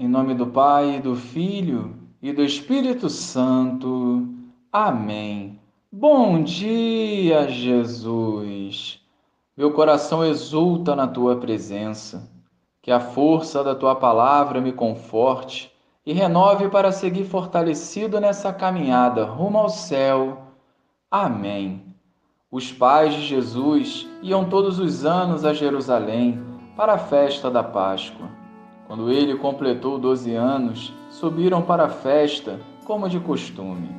Em nome do Pai, do Filho e do Espírito Santo. Amém. Bom dia, Jesus. Meu coração exulta na tua presença. Que a força da tua palavra me conforte e renove para seguir fortalecido nessa caminhada rumo ao céu. Amém. Os pais de Jesus iam todos os anos a Jerusalém para a festa da Páscoa. Quando ele completou doze anos, subiram para a festa, como de costume.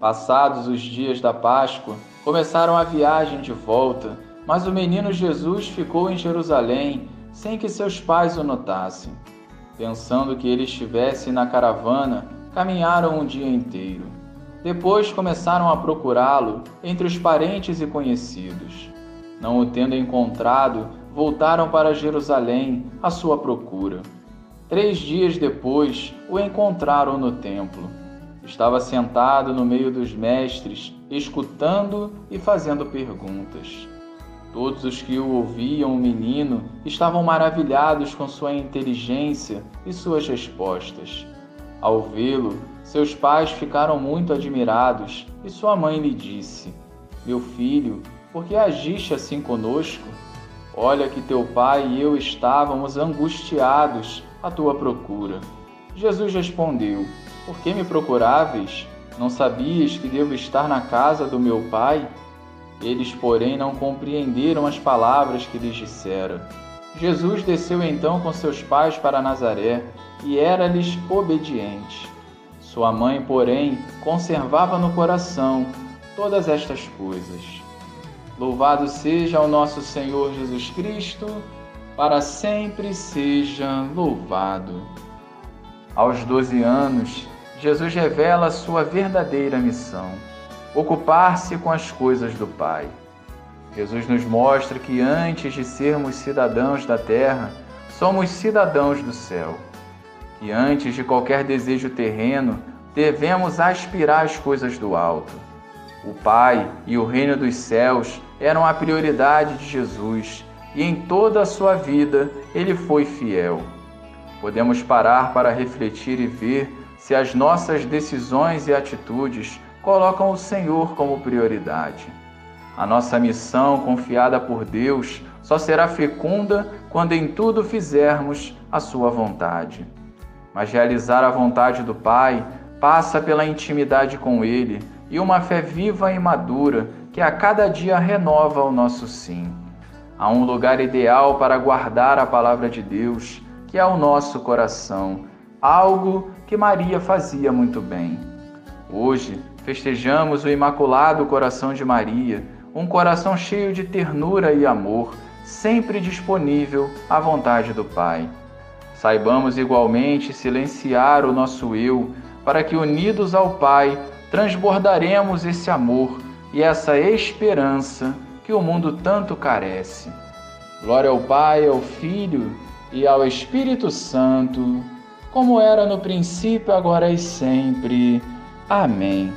Passados os dias da Páscoa, começaram a viagem de volta, mas o menino Jesus ficou em Jerusalém sem que seus pais o notassem. Pensando que ele estivesse na caravana, caminharam um dia inteiro. Depois começaram a procurá-lo entre os parentes e conhecidos. Não o tendo encontrado, voltaram para Jerusalém à sua procura. Três dias depois, o encontraram no templo. Estava sentado no meio dos mestres, escutando e fazendo perguntas. Todos os que o ouviam, o menino, estavam maravilhados com sua inteligência e suas respostas. Ao vê-lo, seus pais ficaram muito admirados e sua mãe lhe disse: Meu filho, por que agiste assim conosco? Olha que teu pai e eu estávamos angustiados à tua procura. Jesus respondeu: Por que me procuráveis? Não sabias que devo estar na casa do meu pai? Eles, porém, não compreenderam as palavras que lhes dissera. Jesus desceu então com seus pais para Nazaré e era-lhes obediente. Sua mãe, porém, conservava no coração todas estas coisas. Louvado seja o nosso Senhor Jesus Cristo, para sempre seja louvado. Aos 12 anos, Jesus revela sua verdadeira missão: ocupar-se com as coisas do Pai. Jesus nos mostra que antes de sermos cidadãos da terra, somos cidadãos do céu. Que antes de qualquer desejo terreno, devemos aspirar às coisas do alto. O Pai e o reino dos céus eram a prioridade de Jesus e em toda a sua vida ele foi fiel. Podemos parar para refletir e ver se as nossas decisões e atitudes colocam o Senhor como prioridade. A nossa missão confiada por Deus só será fecunda quando em tudo fizermos a sua vontade. Mas realizar a vontade do Pai passa pela intimidade com Ele e uma fé viva e madura que a cada dia renova o nosso sim. Há um lugar ideal para guardar a palavra de Deus, que é o nosso coração, algo que Maria fazia muito bem. Hoje festejamos o Imaculado Coração de Maria, um coração cheio de ternura e amor, sempre disponível à vontade do Pai. Saibamos igualmente silenciar o nosso eu, para que, unidos ao Pai, transbordaremos esse amor e essa esperança que o mundo tanto carece. Glória ao Pai, ao Filho e ao Espírito Santo, como era no princípio, agora e sempre. Amém.